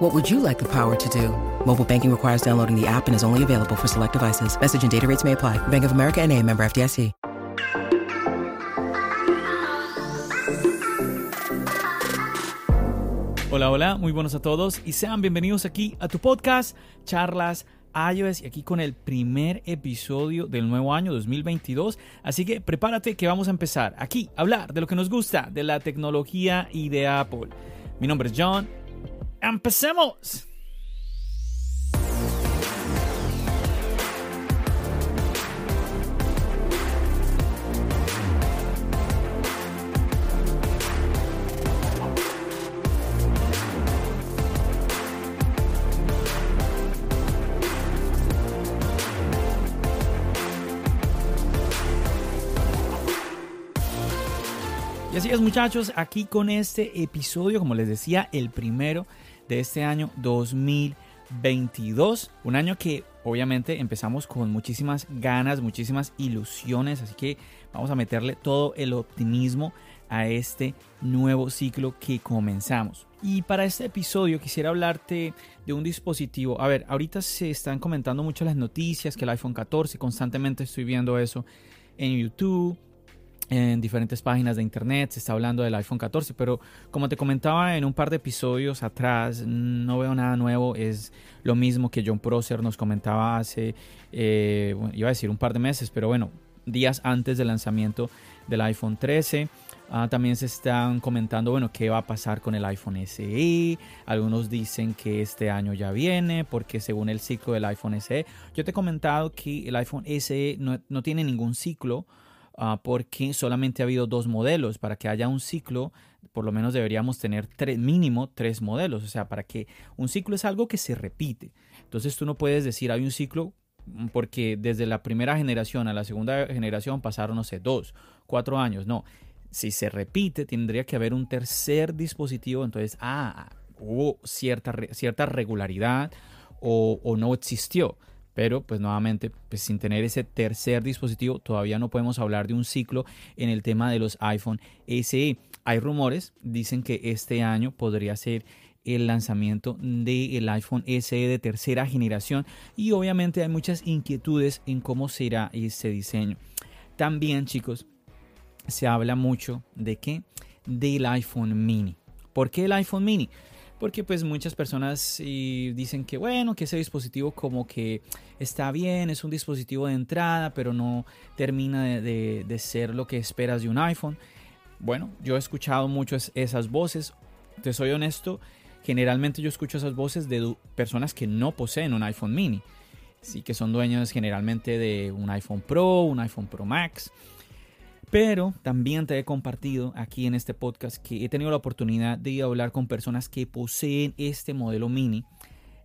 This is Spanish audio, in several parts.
What would you like the power to do? Mobile banking requires downloading the app and is only available for select devices. Message and data rates may apply. Bank of America and a member FDIC. Hola, hola, muy buenos a todos y sean bienvenidos aquí a tu podcast Charlas iOS y aquí con el primer episodio del nuevo año 2022. Así que prepárate que vamos a empezar aquí a hablar de lo que nos gusta de la tecnología y de Apple. Mi nombre es John. ¡Empecemos! Y así es muchachos, aquí con este episodio, como les decía, el primero de este año 2022. Un año que obviamente empezamos con muchísimas ganas, muchísimas ilusiones, así que vamos a meterle todo el optimismo a este nuevo ciclo que comenzamos. Y para este episodio quisiera hablarte de un dispositivo. A ver, ahorita se están comentando mucho las noticias que el iPhone 14, constantemente estoy viendo eso en YouTube en diferentes páginas de internet se está hablando del iPhone 14, pero como te comentaba en un par de episodios atrás, no veo nada nuevo, es lo mismo que John Prosser nos comentaba hace, eh, iba a decir un par de meses, pero bueno, días antes del lanzamiento del iPhone 13. Ah, también se están comentando, bueno, qué va a pasar con el iPhone SE. Algunos dicen que este año ya viene, porque según el ciclo del iPhone SE, yo te he comentado que el iPhone SE no, no tiene ningún ciclo. Uh, porque solamente ha habido dos modelos. Para que haya un ciclo, por lo menos deberíamos tener tres, mínimo tres modelos. O sea, para que un ciclo es algo que se repite. Entonces tú no puedes decir hay un ciclo porque desde la primera generación a la segunda generación pasaron, no sé, dos, cuatro años. No, si se repite, tendría que haber un tercer dispositivo. Entonces, ah, hubo cierta, cierta regularidad o no existió. Pero pues nuevamente, pues sin tener ese tercer dispositivo, todavía no podemos hablar de un ciclo en el tema de los iPhone SE. Hay rumores, dicen que este año podría ser el lanzamiento del iPhone SE de tercera generación y obviamente hay muchas inquietudes en cómo será ese diseño. También chicos, se habla mucho de qué? Del iPhone mini. ¿Por qué el iPhone mini? Porque pues muchas personas dicen que bueno, que ese dispositivo como que está bien, es un dispositivo de entrada, pero no termina de, ser lo que esperas de un iPhone. Bueno, yo he escuchado muchas esas voces, te soy honesto, generalmente yo escucho esas voces de personas que no poseen un iPhone mini, sí que son dueños generalmente de un iPhone Pro, un iPhone Pro Max. Pero también te he compartido aquí en este podcast que he tenido la oportunidad de hablar con personas que poseen este modelo mini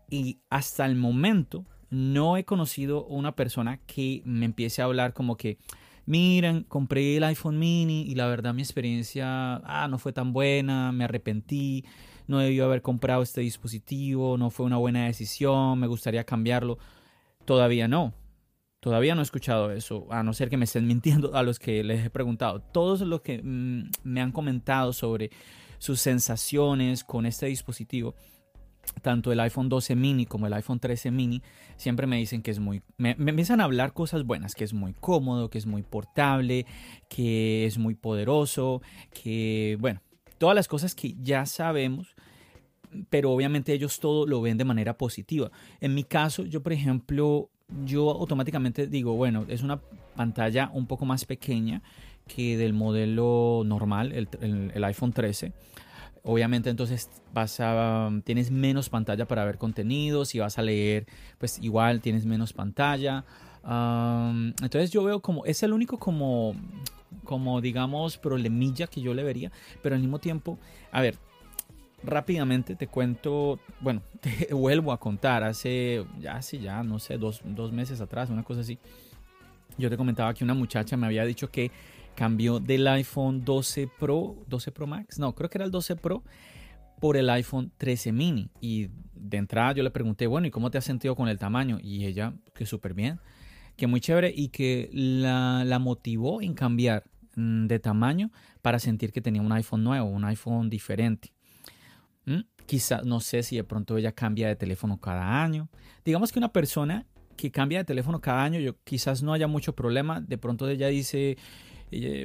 y hasta el momento no he conocido una persona que me empiece a hablar como que, miren, compré el iPhone mini y la verdad mi experiencia ah, no fue tan buena, me arrepentí, no debió haber comprado este dispositivo, no fue una buena decisión, me gustaría cambiarlo. Todavía no. Todavía no he escuchado eso, a no ser que me estén mintiendo a los que les he preguntado. Todos los que mm, me han comentado sobre sus sensaciones con este dispositivo, tanto el iPhone 12 mini como el iPhone 13 mini, siempre me dicen que es muy... Me, me, empiezan a hablar cosas buenas, que es muy cómodo, que es muy portable, que es muy poderoso, que, bueno, todas las cosas que ya sabemos, pero obviamente ellos todo lo ven de manera positiva. En mi caso, yo por ejemplo yo automáticamente digo, bueno, es una pantalla un poco más pequeña que del modelo normal, el, iPhone 13. Obviamente entonces vas a, tienes menos pantalla para ver contenido, si vas a leer, pues igual tienes menos pantalla. Entonces yo veo como, es el único como, como digamos, problemilla que yo le vería, pero al mismo tiempo, a ver, rápidamente te cuento, bueno, te vuelvo a contar, hace ya, sí, ya, no sé, dos, dos meses atrás, una cosa así, Yo te comentaba que una muchacha me había dicho que cambió del iPhone 12 Pro, 12 Pro Max, no, creo que era el 12 Pro, por el iPhone 13 mini. Y de entrada yo le pregunté, bueno, ¿y cómo te has sentido con el tamaño? Y ella, que súper bien, que muy chévere y que la, motivó en cambiar mm, de tamaño para sentir que tenía un iPhone nuevo, un iPhone diferente. ¿Mm? Quizás, no sé si de pronto ella cambia de teléfono cada año. Digamos que una persona que cambia de teléfono cada año, yo quizás no haya mucho problema. De pronto ella dice,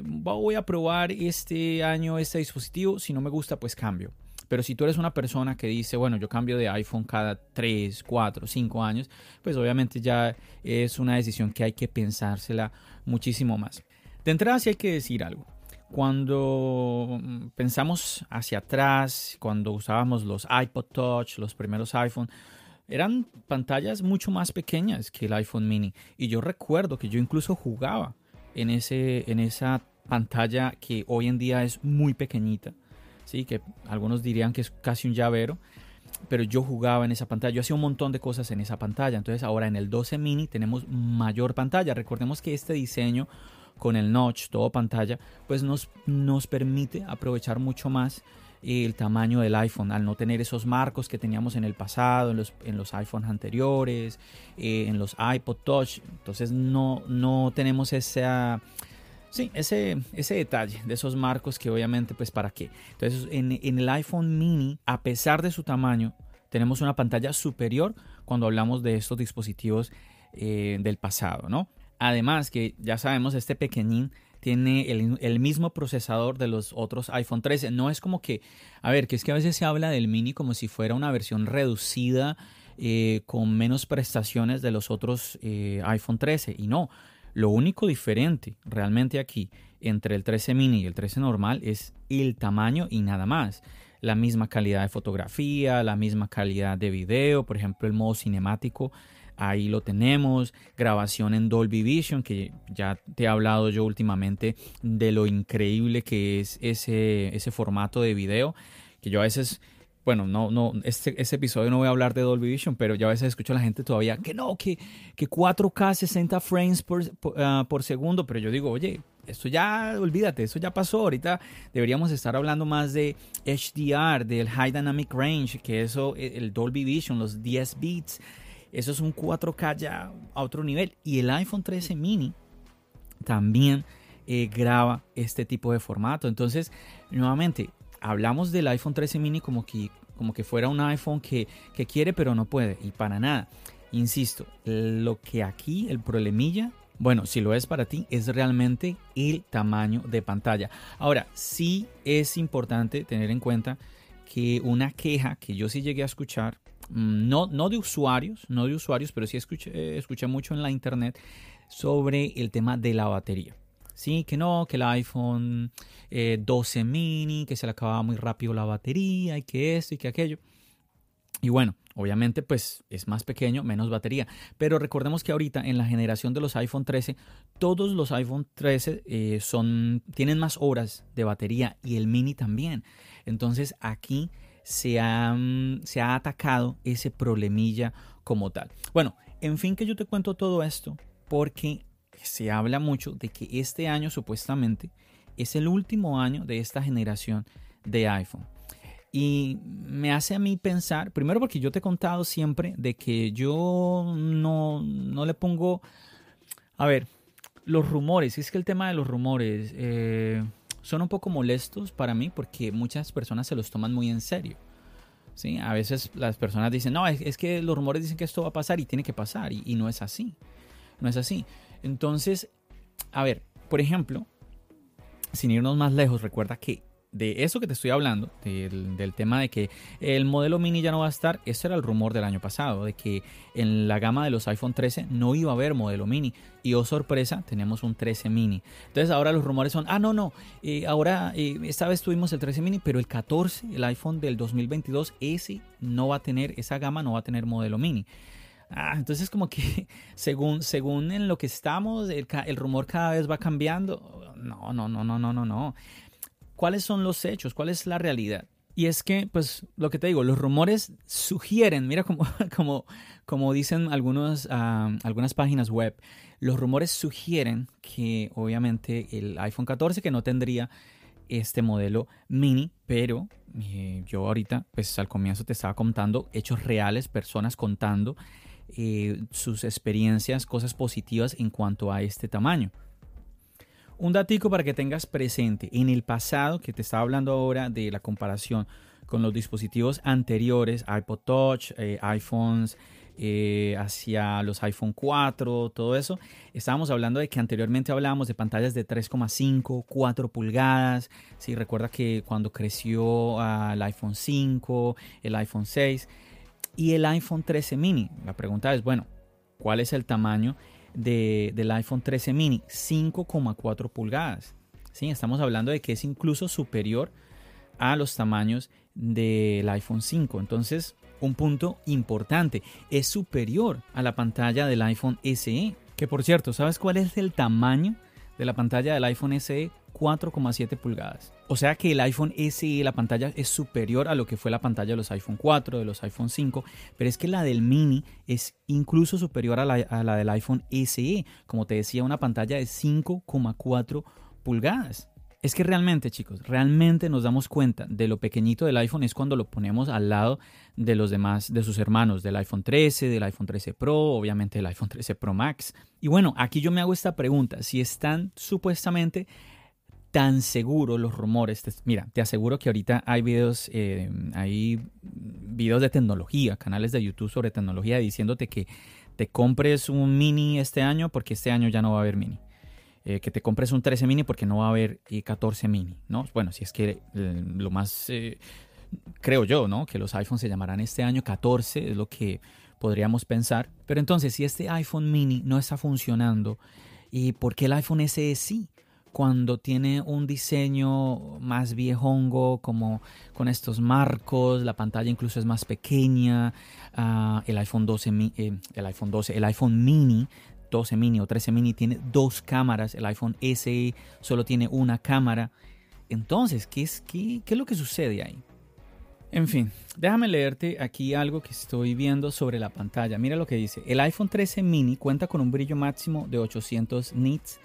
voy a probar este año este dispositivo, si no me gusta, pues cambio. Pero si tú eres una persona que dice, bueno, yo cambio de iPhone cada 3, 4, 5 años, pues obviamente ya es una decisión que hay que pensársela muchísimo más. De entrada sí hay que decir algo. Cuando mm, pensamos hacia atrás, cuando usábamos los iPod Touch, los primeros iPhone, eran pantallas mucho más pequeñas que el iPhone mini. Y yo recuerdo que yo incluso jugaba en, ese, en esa pantalla que hoy en día es muy pequeñita ¿sí? que algunos dirían que es casi un llavero, pero yo jugaba en esa pantalla, yo hacía un montón de cosas en esa pantalla, entonces ahora en el 12 mini tenemos mayor pantalla, recordemos que este diseño con el notch, todo pantalla, pues nos, nos permite aprovechar mucho más el tamaño del iPhone, al no tener esos marcos que teníamos en el pasado, en los, en los iPhones anteriores, eh, en los iPod Touch. Entonces no, no tenemos Sí, ese, ese detalle de esos marcos que obviamente, pues para qué. Entonces, en, el iPhone mini, a pesar de su tamaño, tenemos una pantalla superior cuando hablamos de estos dispositivos eh, del pasado, ¿no? Además que ya sabemos, este pequeñín tiene el, mismo procesador de los otros iPhone 13. No es como que, a ver, que es que a veces se habla del mini como si fuera una versión reducida eh, con menos prestaciones de los otros eh, iPhone 13. Y no, lo único diferente realmente aquí entre el 13 mini y el 13 normal es el tamaño y nada más. La misma calidad de fotografía, la misma calidad de video, por ejemplo el modo cinemático, ahí lo tenemos, grabación en Dolby Vision, que ya te he hablado yo últimamente de lo increíble que es ese, ese formato de video, que yo a veces bueno, no, no, este, este, episodio no voy a hablar de Dolby Vision, pero ya a veces escucho a la gente todavía que no, que, que 4K 60 frames ah, por, segundo, pero yo digo, oye, esto ya, olvídate, eso ya pasó, ahorita deberíamos estar hablando más de HDR, del High Dynamic Range, que eso, e, el Dolby Vision, los 10 bits, eso es un 4K ya a otro nivel. Y el iPhone 13 mini también eh, graba este tipo de formato. Entonces, nuevamente, hablamos del iPhone 13 mini como que, como que fuera un iPhone que, quiere pero no puede. Y para nada. Insisto, lo que aquí, el problemilla, bueno, si lo es para ti, es realmente el tamaño de pantalla. Ahora, sí es importante tener en cuenta que una queja que yo sí llegué a escuchar, no, no de usuarios, no de usuarios, pero sí escuché, escuché mucho en la internet sobre el tema de la batería. Sí, que no, que el iPhone 12 eh, mini, que se le acababa muy rápido la batería y que esto y que aquello. Y bueno, obviamente pues es más pequeño, menos batería. Pero recordemos que ahorita en la generación de los iPhone 13, todos los iPhone 13 eh, son, tienen más horas de batería y el mini también. Entonces aquí se ha, se ha atacado ese problemilla como tal. Bueno, en fin que yo te cuento todo esto porque se habla mucho de que este año supuestamente es el último año de esta generación de iPhone. Y me hace a mí pensar, primero porque yo te he contado siempre de que yo no, no le pongo, a ver, los rumores, es que el tema de los rumores eh, son un poco molestos para mí porque muchas personas se los toman muy en serio. ¿sí? A veces las personas dicen, no, es, que los rumores dicen que esto va a pasar y tiene que pasar y no es así. No es así. Entonces, a ver, por ejemplo, sin irnos más lejos, recuerda que de eso que te estoy hablando, del, tema de que el modelo mini ya no va a estar, ese era el rumor del año pasado, de que en la gama de los iPhone 13 no iba a haber modelo mini. Y oh sorpresa, tenemos un 13 mini. Entonces ahora los rumores son, ah, no, no, eh, ahora eh, esta vez tuvimos el 13 mini, pero el 14, el iPhone del 2022, ese no va a tener, esa gama no va a tener modelo mini. Ah, entonces como que según, según en lo que estamos, el, el, rumor cada vez va cambiando. No, no, no, no, no, no, no. ¿Cuáles son los hechos? ¿Cuál es la realidad? Y es que, pues, lo que te digo, los rumores sugieren, mira como, como, como dicen algunos, ah, algunas páginas web, los rumores sugieren que obviamente el iPhone 14, que no tendría este modelo mini, pero eh, yo ahorita, pues al comienzo te estaba contando hechos reales, personas contando eh, sus experiencias, cosas positivas en cuanto a este tamaño. Un datico para que tengas presente, en el pasado, que te estaba hablando ahora de la comparación con los dispositivos anteriores, iPod Touch, eh, iPhones, eh, hacia los iPhone 4, todo eso, estábamos hablando de que anteriormente hablábamos de pantallas de 3,5, 4 pulgadas. Si recuerda que cuando creció el iPhone 5, el iPhone 6 y el iPhone 13 mini, la pregunta es, bueno, ¿cuál es el tamaño del iPhone 13 mini, 5,4 pulgadas. ¿sí? Estamos hablando de que es incluso superior a los tamaños del iPhone 5. Entonces, un punto importante, es superior a la pantalla del iPhone SE. Que por cierto, ¿sabes cuál es el tamaño de la pantalla del iPhone SE? 4,7 pulgadas. O sea que el iPhone SE, la pantalla es superior a lo que fue la pantalla de los iPhone 4, de los iPhone 5, pero es que la del mini es incluso superior a la, del iPhone SE. Como te decía, una pantalla de 5,4 pulgadas. Es que realmente, chicos, realmente nos damos cuenta de lo pequeñito del iPhone es cuando lo ponemos al lado de los demás, de sus hermanos, del iPhone 13, del iPhone 13 Pro, obviamente del iPhone 13 Pro Max. Y bueno, aquí yo me hago esta pregunta, si están supuestamente tan seguro los rumores. mira, te aseguro que ahorita hay videos, eh, hay videos de tecnología, canales de YouTube sobre tecnología diciéndote que te compres un mini este año porque este año ya no va a haber mini. Eh, que te compres un 13 mini porque no va a haber 14 mini, ¿no? Bueno, si es que eh, lo más, creo yo, ¿no? Que los iPhones se llamarán este año 14, es lo que podríamos pensar. Pero entonces, si este iPhone mini no está funcionando, ¿y por qué el iPhone SE sí? Cuando tiene un diseño más viejongo, como con estos marcos, la pantalla incluso es más pequeña, ah, el iPhone 12, eh, el iPhone 12, el iPhone mini 12 mini o 13 mini tiene dos cámaras, el iPhone SE solo tiene una cámara. Entonces, ¿qué es, qué, qué es lo que sucede ahí? En fin, déjame leerte aquí algo que estoy viendo sobre la pantalla. Mira lo que dice. El iPhone 13 mini cuenta con un brillo máximo de 800 nits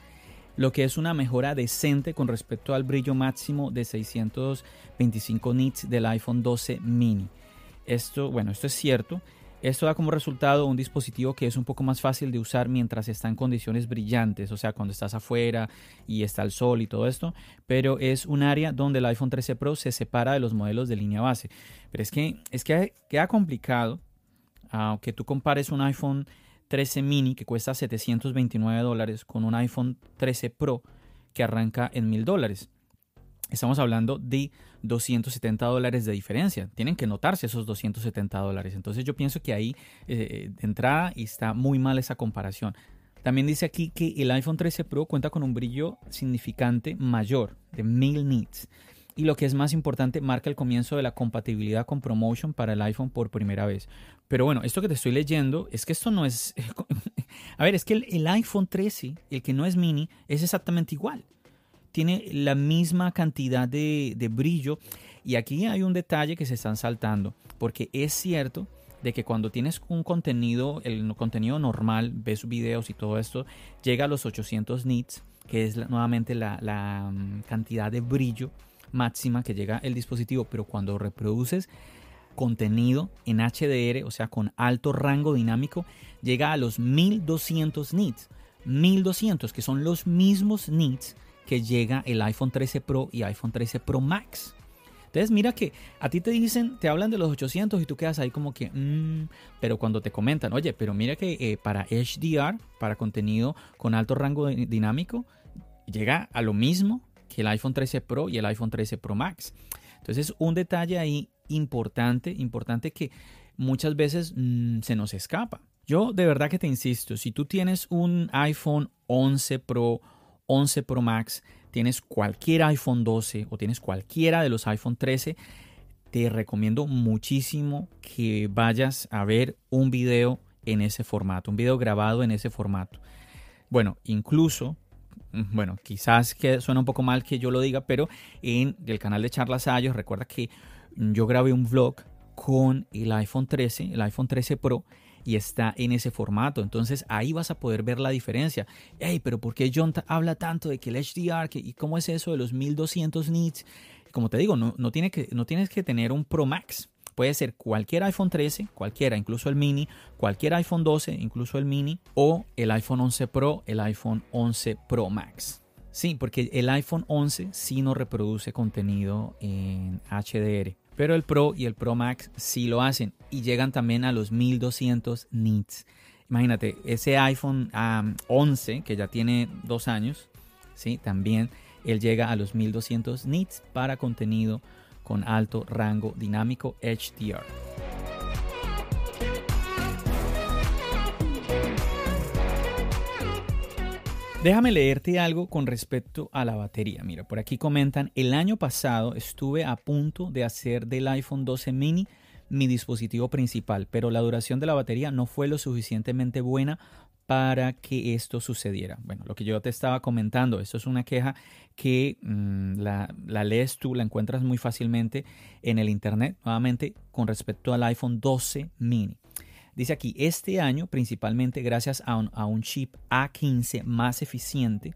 lo que es una mejora decente con respecto al brillo máximo de 625 nits del iPhone 12 mini. Esto, bueno, esto es cierto. Esto da como resultado un dispositivo que es un poco más fácil de usar mientras está en condiciones brillantes, o sea, cuando estás afuera y está el sol y todo esto, pero es un área donde el iPhone 13 Pro se separa de los modelos de línea base. Pero es que, es que queda complicado, aunque tú compares un iPhone 13 mini que cuesta 729 dólares con un iPhone 13 Pro que arranca en 1000 dólares. Estamos hablando de 270 dólares de diferencia. Tienen que notarse esos 270 dólares. Entonces yo pienso que ahí eh, de entrada está muy mal esa comparación. También dice aquí que el iPhone 13 Pro cuenta con un brillo significante mayor de 1000 nits y lo que es más importante, marca el comienzo de la compatibilidad con Promotion para el iPhone por primera vez. Pero bueno, esto que te estoy leyendo es que esto no es... A ver, es que el, iPhone 13, el que no es mini, es exactamente igual. Tiene la misma cantidad de, de brillo. Y aquí hay un detalle que se están saltando, porque es cierto de que cuando tienes un contenido, el contenido normal, ves videos y todo esto, llega a los 800 nits, que es nuevamente la, la mm, cantidad de brillo máxima que llega el dispositivo, pero cuando reproduces contenido en HDR, o sea, con alto rango dinámico, llega a los 1200 nits. 1200, que son los mismos nits que llega el iPhone 13 Pro y iPhone 13 Pro Max. Entonces mira que a ti te dicen, te hablan de los 800 y tú quedas ahí como que, mm", pero cuando te comentan, oye, pero mira que eh, para HDR, para contenido con alto rango dinámico, llega a lo mismo que el iPhone 13 Pro y el iPhone 13 Pro Max. Entonces, un detalle ahí importante, importante que muchas veces mm, se nos escapa. Yo de verdad que te insisto, si tú tienes un iPhone 11 Pro, 11 Pro Max, tienes cualquier iPhone 12 o tienes cualquiera de los iPhone 13, te recomiendo muchísimo que vayas a ver un video en ese formato, un video grabado en ese formato. Bueno, incluso bueno, quizás que suena un poco mal que yo lo diga, pero en el canal de Charlas Ayos, recuerda que yo grabé un vlog con el iPhone 13, el iPhone 13 Pro, y está en ese formato. Entonces ahí vas a poder ver la diferencia. Hey, pero ¿por qué John habla tanto de que el HDR y cómo es eso de los 1200 nits? Como te digo, no, tiene que, no tienes que tener un Pro Max. Puede ser cualquier iPhone 13, cualquiera, incluso el mini, cualquier iPhone 12, incluso el mini, o el iPhone 11 Pro, el iPhone 11 Pro Max. Sí, porque el iPhone 11 sí no reproduce contenido en HDR, pero el Pro y el Pro Max sí lo hacen y llegan también a los 1200 nits. Imagínate, ese iPhone 11 que ya tiene dos años, sí, también él llega a los 1200 nits para contenido con alto rango dinámico HDR. Déjame leerte algo con respecto a la batería. Mira, por aquí comentan, el año pasado estuve a punto de hacer del iPhone 12 mini mi dispositivo principal, pero la duración de la batería no fue lo suficientemente buena para que esto sucediera. Bueno, lo que yo te estaba comentando, esto es una queja que mm, la, lees tú, la encuentras muy fácilmente en el Internet, nuevamente con respecto al iPhone 12 mini. Dice aquí, este año, principalmente gracias a un, a un chip A15 más eficiente,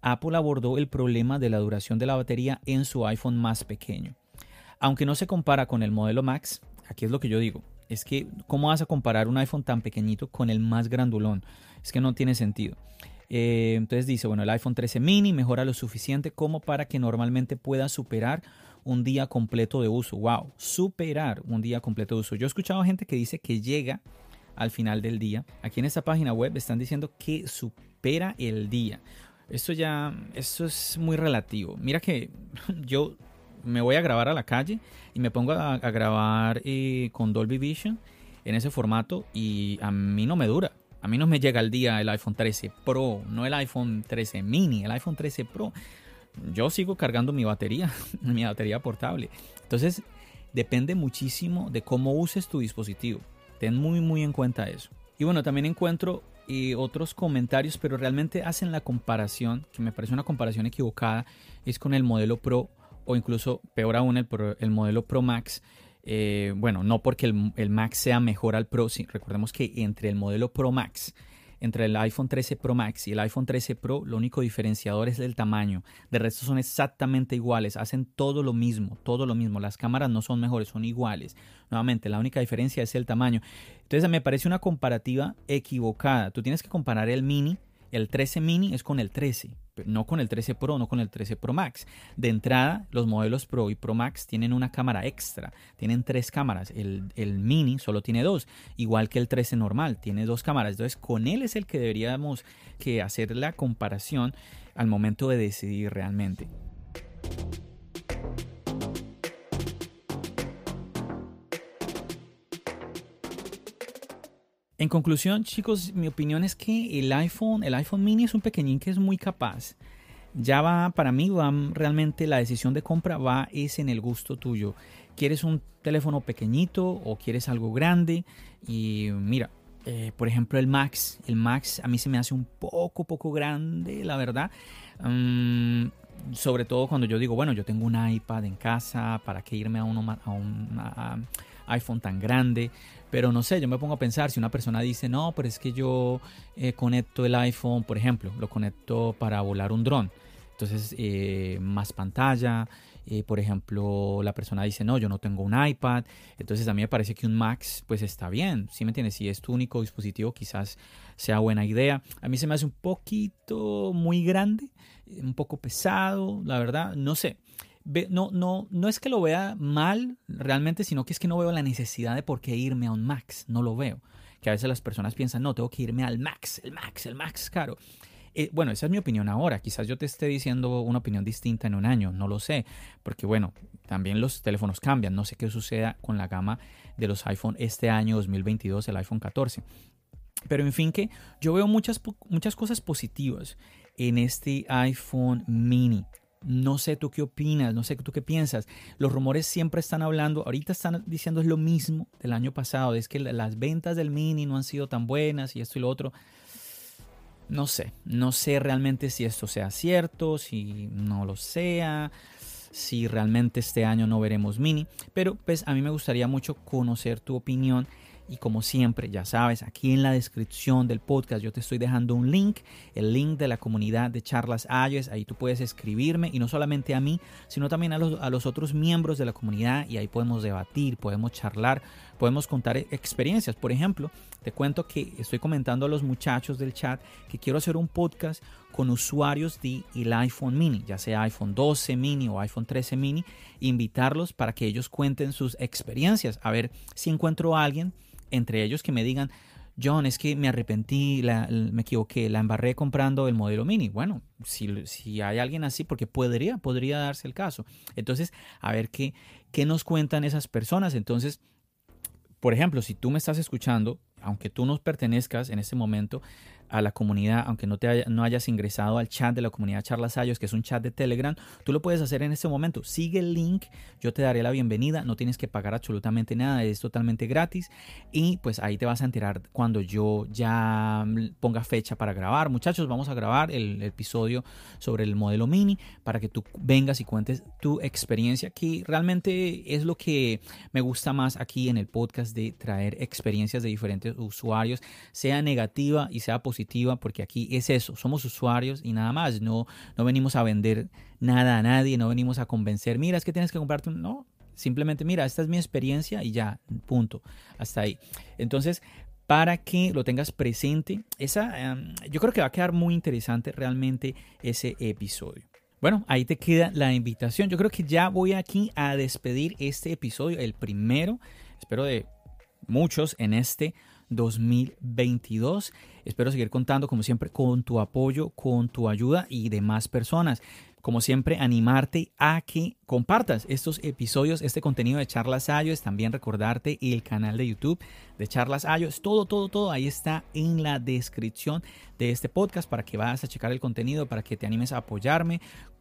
Apple abordó el problema de la duración de la batería en su iPhone más pequeño. Aunque no se compara con el modelo Max, aquí es lo que yo digo, es que ¿cómo vas a comparar un iPhone tan pequeñito con el más grandulón? Es que no tiene sentido. Eh, entonces dice, bueno, el iPhone 13 mini mejora lo suficiente como para que normalmente pueda superar un día completo de uso. Wow, superar un día completo de uso. Yo he escuchado gente que dice que llega al final del día. Aquí en esta página web están diciendo que supera el día. Esto ya, esto es muy relativo. Mira que yo me voy a grabar a la calle y me pongo a, grabar eh, con Dolby Vision en ese formato y a mí no me dura. A mí no me llega el día el iPhone 13 Pro, no el iPhone 13 mini, el iPhone 13 Pro. Yo sigo cargando mi batería, mi batería portable. Entonces, depende muchísimo de cómo uses tu dispositivo. Ten muy, muy en cuenta eso. Y bueno, también encuentro eh, otros comentarios, pero realmente hacen la comparación, que me parece una comparación equivocada, es con el modelo Pro o incluso peor aún el, el modelo Pro Max eh, bueno, no porque el, Max sea mejor al Pro, sí, recordemos que entre el modelo Pro Max, entre el iPhone 13 Pro Max y el iPhone 13 Pro, lo único diferenciador es el tamaño. De resto son exactamente iguales, hacen todo lo mismo, todo lo mismo. Las cámaras no son mejores, son iguales. Nuevamente, la única diferencia es el tamaño. Entonces me parece una comparativa equivocada. Tú tienes que comparar el mini, el 13 mini es con el 13 no con el 13 Pro, no con el 13 Pro Max. De entrada, los modelos Pro y Pro Max tienen una cámara extra, tienen tres cámaras. El, el, Mini solo tiene dos, igual que el 13 normal, tiene dos cámaras. Entonces, con él es el que deberíamos que hacer la comparación al momento de decidir realmente. En conclusión, chicos, mi opinión es que el iPhone, el iPhone mini es un pequeñín que es muy capaz. Ya va, para mí, va realmente la decisión de compra va es en el gusto tuyo. ¿Quieres un teléfono pequeñito o quieres algo grande? Y mira, eh, por ejemplo, el Max. El Max a mí se me hace un poco, poco grande, la verdad. Mm, sobre todo cuando yo digo, bueno, yo tengo un iPad en casa, ¿para qué irme a, uno, a un iPhone tan grande? Pero no sé, yo me pongo a pensar, si una persona dice, no, pero es que yo eh, conecto el iPhone, por ejemplo, lo conecto para volar un dron. Entonces, eh, más pantalla. Eh, por ejemplo, la persona dice, no, yo no tengo un iPad. Entonces, a mí me parece que un Max, pues está bien. ¿Sí me entiendes? Si es tu único dispositivo, quizás sea buena idea. A mí se me hace un poquito muy grande, un poco pesado, la verdad. No sé no, no, no es que lo vea mal realmente, sino que es que no veo la necesidad de por qué irme a un Max. No lo veo. Que a veces las personas piensan, no, tengo que irme al Max, el Max, el Max caro. Eh, bueno, esa es mi opinión ahora. Quizás yo te esté diciendo una opinión distinta en un año, no lo sé. Porque bueno, también los teléfonos cambian. No sé qué suceda con la gama de los iPhone este año 2022, el iPhone 14. Pero en fin que yo veo muchas, muchas cosas positivas en este iPhone mini. No sé tú qué opinas, no sé tú qué piensas. Los rumores siempre están hablando, ahorita están diciendo es lo mismo del año pasado, es que las ventas del mini no han sido tan buenas y esto y lo otro. No sé, no sé realmente si esto sea cierto, si no lo sea. si realmente este año no veremos mini. Pero pues a mí me gustaría mucho conocer tu opinión y como siempre, ya sabes, aquí en la descripción del podcast yo te estoy dejando un link, el link de la comunidad de charlas iOS. Ahí tú puedes escribirme y no solamente a mí, sino también a los, a los otros miembros de la comunidad y ahí podemos debatir, podemos charlar, podemos contar experiencias. Por ejemplo, te cuento que estoy comentando a los muchachos del chat que quiero hacer un podcast con usuarios de el iPhone mini, ya sea iPhone 12 mini o iPhone 13 mini, invitarlos para que ellos cuenten sus experiencias, a ver si encuentro a alguien entre ellos que me digan, John, es que me arrepentí, me equivoqué, la embarré comprando el modelo mini. Bueno, si, si, hay alguien así, porque podría, podría darse el caso. Entonces, a ver qué, qué nos cuentan esas personas. Entonces, por ejemplo, si tú me estás escuchando, aunque tú no pertenezcas en este momento a la comunidad, aunque no, te no hayas ingresado al chat de la comunidad Charlas Ayos, que es un chat de Telegram, tú lo puedes hacer en este momento. Sigue el link, yo te daré la bienvenida, no tienes que pagar absolutamente nada, es totalmente gratis y pues ahí te vas a enterar cuando yo ya ponga fecha para grabar. Muchachos, vamos a grabar el, episodio sobre el modelo mini para que tú vengas y cuentes tu experiencia, que realmente es lo que me gusta más aquí en el podcast de traer experiencias de diferentes usuarios, sea negativa y sea positiva porque aquí es eso, somos usuarios y nada más, no, no venimos a vender nada a nadie, no venimos a convencer, mira, es que tienes que comprarte un... No, simplemente, mira, esta es mi experiencia y ya, punto, hasta ahí. Entonces, para que lo tengas presente, esa, em, yo creo que va a quedar muy interesante realmente ese episodio. Bueno, ahí te queda la invitación. Yo creo que ya voy aquí a despedir este episodio, el primero, espero de muchos en este 2022. Espero seguir contando, como siempre, con tu apoyo, con tu ayuda y demás personas. Como siempre, animarte a que compartas estos episodios, este contenido de Charlas Ayos. También recordarte el canal de YouTube de Charlas Ayos. Todo, todo, todo ahí está en la descripción de este podcast para que vayas a checar el contenido, para que te animes a apoyarme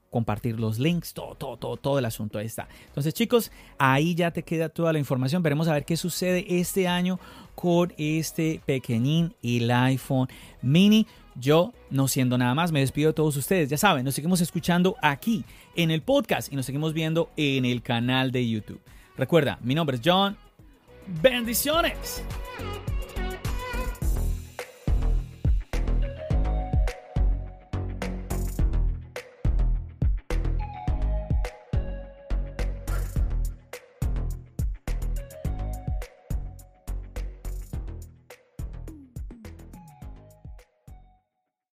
compartir los links, todo, todo, todo, todo el asunto está. Entonces chicos, ahí ya te queda toda la información. Veremos a ver qué sucede este año con este pequeñín, el iPhone mini. Yo, no siendo nada más, me despido de todos ustedes. Ya saben, nos seguimos escuchando aquí en el podcast y nos seguimos viendo en el canal de YouTube. Recuerda, mi nombre es John. Bendiciones.